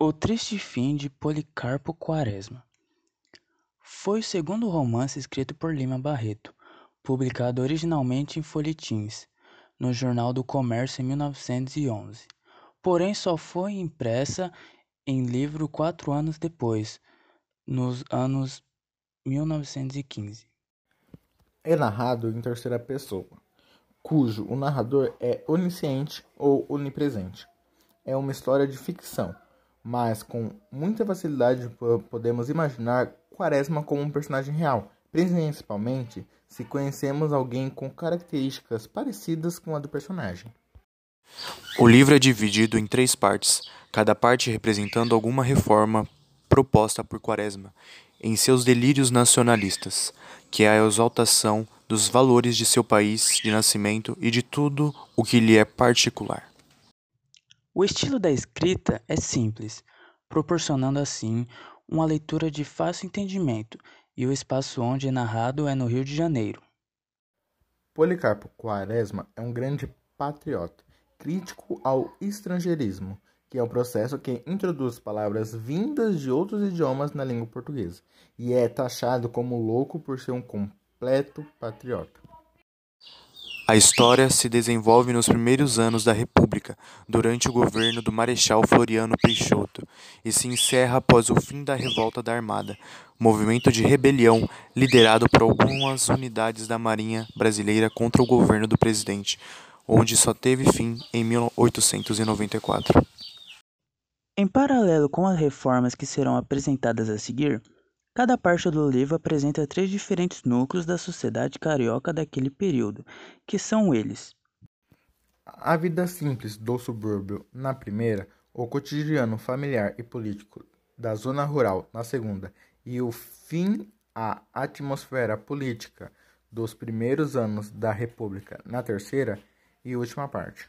O Triste Fim de Policarpo Quaresma foi o segundo romance escrito por Lima Barreto, publicado originalmente em folhetins, no Jornal do Comércio em 1911, porém só foi impressa em livro quatro anos depois, nos anos 1915. É narrado em terceira pessoa, cujo o narrador é onisciente ou onipresente. É uma história de ficção mas com muita facilidade podemos imaginar Quaresma como um personagem real, principalmente se conhecemos alguém com características parecidas com a do personagem. O livro é dividido em três partes, cada parte representando alguma reforma proposta por Quaresma em seus delírios nacionalistas, que é a exaltação dos valores de seu país de nascimento e de tudo o que lhe é particular. O estilo da escrita é simples, proporcionando assim uma leitura de fácil entendimento, e o espaço onde é narrado é no Rio de Janeiro. Policarpo Quaresma é um grande patriota, crítico ao estrangeirismo, que é o processo que introduz palavras vindas de outros idiomas na língua portuguesa, e é taxado como louco por ser um completo patriota. A história se desenvolve nos primeiros anos da República, durante o governo do Marechal Floriano Peixoto, e se encerra após o fim da Revolta da Armada, movimento de rebelião liderado por algumas unidades da Marinha Brasileira contra o governo do presidente, onde só teve fim em 1894. Em paralelo com as reformas que serão apresentadas a seguir, Cada parte do livro apresenta três diferentes núcleos da sociedade carioca daquele período, que são eles: a vida simples do subúrbio na primeira, o cotidiano familiar e político da zona rural na segunda, e o fim à atmosfera política dos primeiros anos da República na terceira e última parte.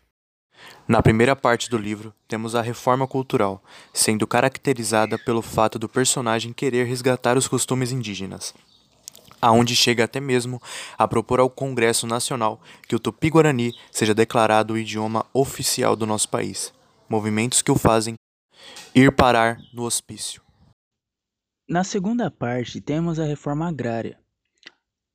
Na primeira parte do livro, temos a reforma cultural, sendo caracterizada pelo fato do personagem querer resgatar os costumes indígenas, aonde chega até mesmo a propor ao Congresso Nacional que o Tupi-Guarani seja declarado o idioma oficial do nosso país, movimentos que o fazem ir parar no hospício. Na segunda parte, temos a reforma agrária,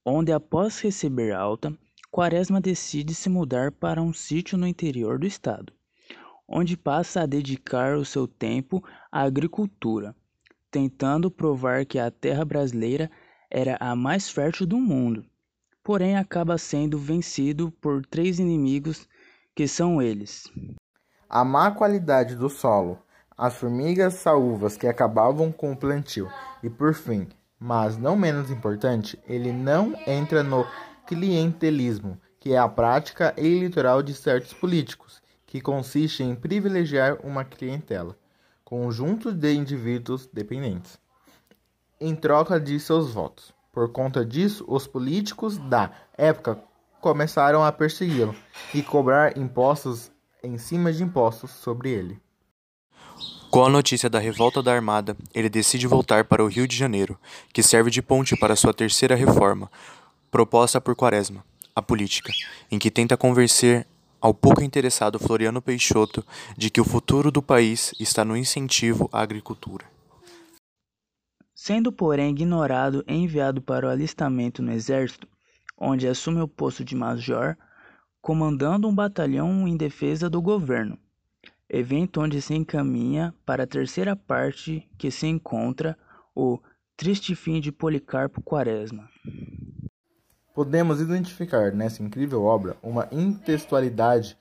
onde após receber alta, Quaresma decide se mudar para um sítio no interior do estado, onde passa a dedicar o seu tempo à agricultura, tentando provar que a terra brasileira era a mais fértil do mundo. Porém, acaba sendo vencido por três inimigos que são eles: a má qualidade do solo, as formigas saúvas que acabavam com o plantio e, por fim, mas não menos importante, ele não entra no clientelismo, que é a prática eleitoral de certos políticos, que consiste em privilegiar uma clientela, conjunto de indivíduos dependentes, em troca de seus votos. Por conta disso, os políticos da época começaram a persegui-lo e cobrar impostos em cima de impostos sobre ele. Com a notícia da revolta da Armada, ele decide voltar para o Rio de Janeiro, que serve de ponte para sua terceira reforma, proposta por Quaresma, a política, em que tenta convencer ao pouco interessado Floriano Peixoto de que o futuro do país está no incentivo à agricultura. Sendo, porém, ignorado e enviado para o alistamento no exército, onde assume o posto de major, comandando um batalhão em defesa do governo, evento onde se encaminha para a terceira parte que se encontra o Triste Fim de Policarpo Quaresma. Podemos identificar nessa incrível obra uma intextualidade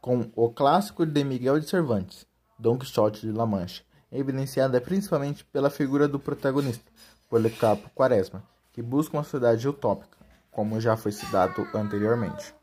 com o clássico de Miguel de Cervantes, Dom Quixote de La Mancha, evidenciada principalmente pela figura do protagonista, Policarpo Quaresma, que busca uma sociedade utópica, como já foi citado anteriormente.